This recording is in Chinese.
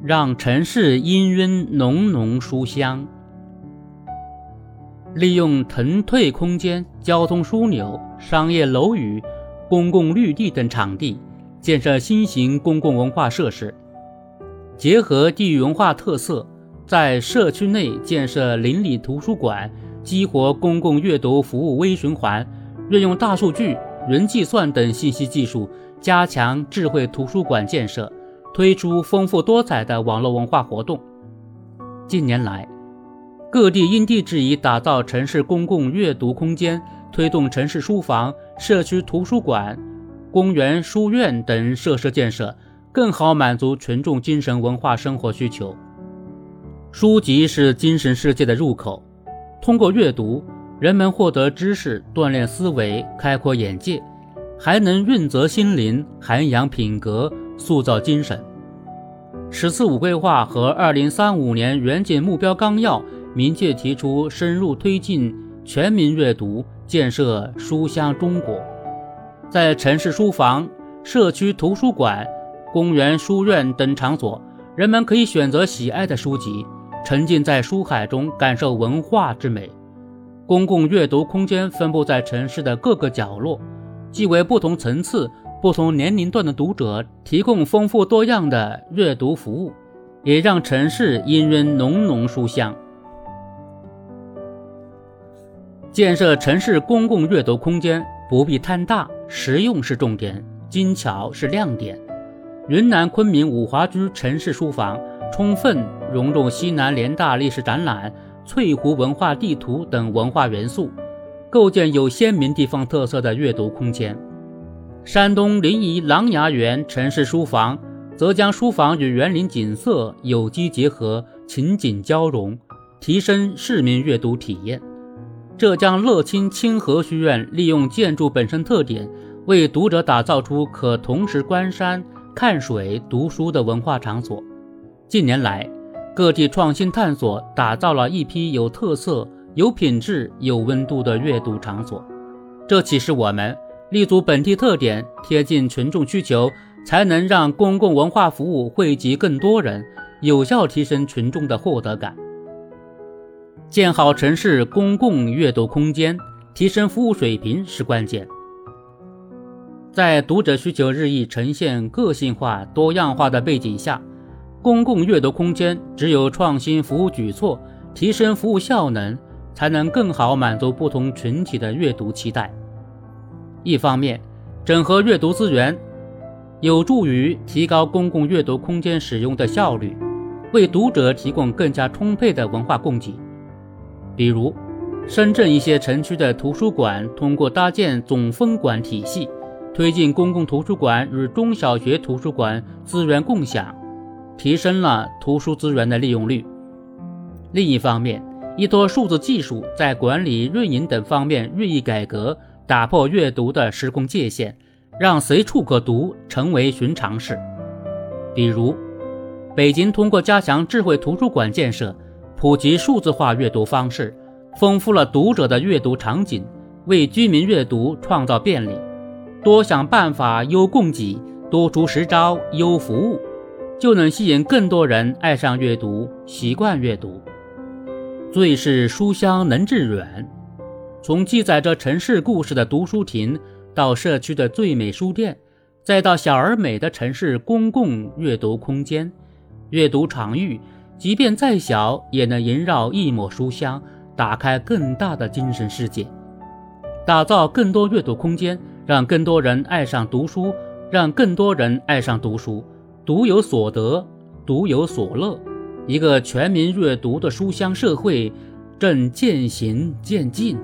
让城市氤氲浓浓书香。利用腾退空间、交通枢纽、商业楼宇、公共绿地等场地，建设新型公共文化设施，结合地域文化特色，在社区内建设邻里图书馆，激活公共阅读服务微循环，运用大数据、云计算等信息技术，加强智慧图书馆建设，推出丰富多彩的网络文化活动。近年来，各地因地制宜打造城市公共阅读空间，推动城市书房、社区图书馆、公园书院等设施建设，更好满足群众精神文化生活需求。书籍是精神世界的入口，通过阅读，人们获得知识，锻炼思维，开阔眼界，还能润泽心灵，涵养品格，塑造精神。“十四五”规划和二零三五年远景目标纲要。明确提出深入推进全民阅读，建设书香中国。在城市书房、社区图书馆、公园书院等场所，人们可以选择喜爱的书籍，沉浸在书海中，感受文化之美。公共阅读空间分布在城市的各个角落，既为不同层次、不同年龄段的读者提供丰富多样的阅读服务，也让城市氤氲浓浓书香。建设城市公共阅读空间不必贪大，实用是重点，精巧是亮点。云南昆明五华居城市书房充分融入西南联大历史展览、翠湖文化地图等文化元素，构建有鲜明地方特色的阅读空间。山东临沂琅琊园城市书房则将书房与园林景色有机结合，情景交融，提升市民阅读体验。浙江乐清清河书院利用建筑本身特点，为读者打造出可同时观山、看水、读书的文化场所。近年来，各地创新探索，打造了一批有特色、有品质、有温度的阅读场所。这启示我们，立足本地特点，贴近群众需求，才能让公共文化服务惠及更多人，有效提升群众的获得感。建好城市公共阅读空间，提升服务水平是关键。在读者需求日益呈现个性化、多样化的背景下，公共阅读空间只有创新服务举措，提升服务效能，才能更好满足不同群体的阅读期待。一方面，整合阅读资源，有助于提高公共阅读空间使用的效率，为读者提供更加充沛的文化供给。比如，深圳一些城区的图书馆通过搭建总分管体系，推进公共图书馆与中小学图书馆资源共享，提升了图书资源的利用率。另一方面，依托数字技术，在管理、运营等方面日益改革，打破阅读的时空界限，让随处可读成为寻常事。比如，北京通过加强智慧图书馆建设。普及数字化阅读方式，丰富了读者的阅读场景，为居民阅读创造便利。多想办法优供给，多出实招优服务，就能吸引更多人爱上阅读，习惯阅读。最是书香能致远，从记载着城市故事的读书亭，到社区的最美书店，再到小而美的城市公共阅读空间，阅读场域。即便再小，也能萦绕一抹书香，打开更大的精神世界，打造更多阅读空间，让更多人爱上读书，让更多人爱上读书，读有所得，读有所乐，一个全民阅读的书香社会正渐行渐近。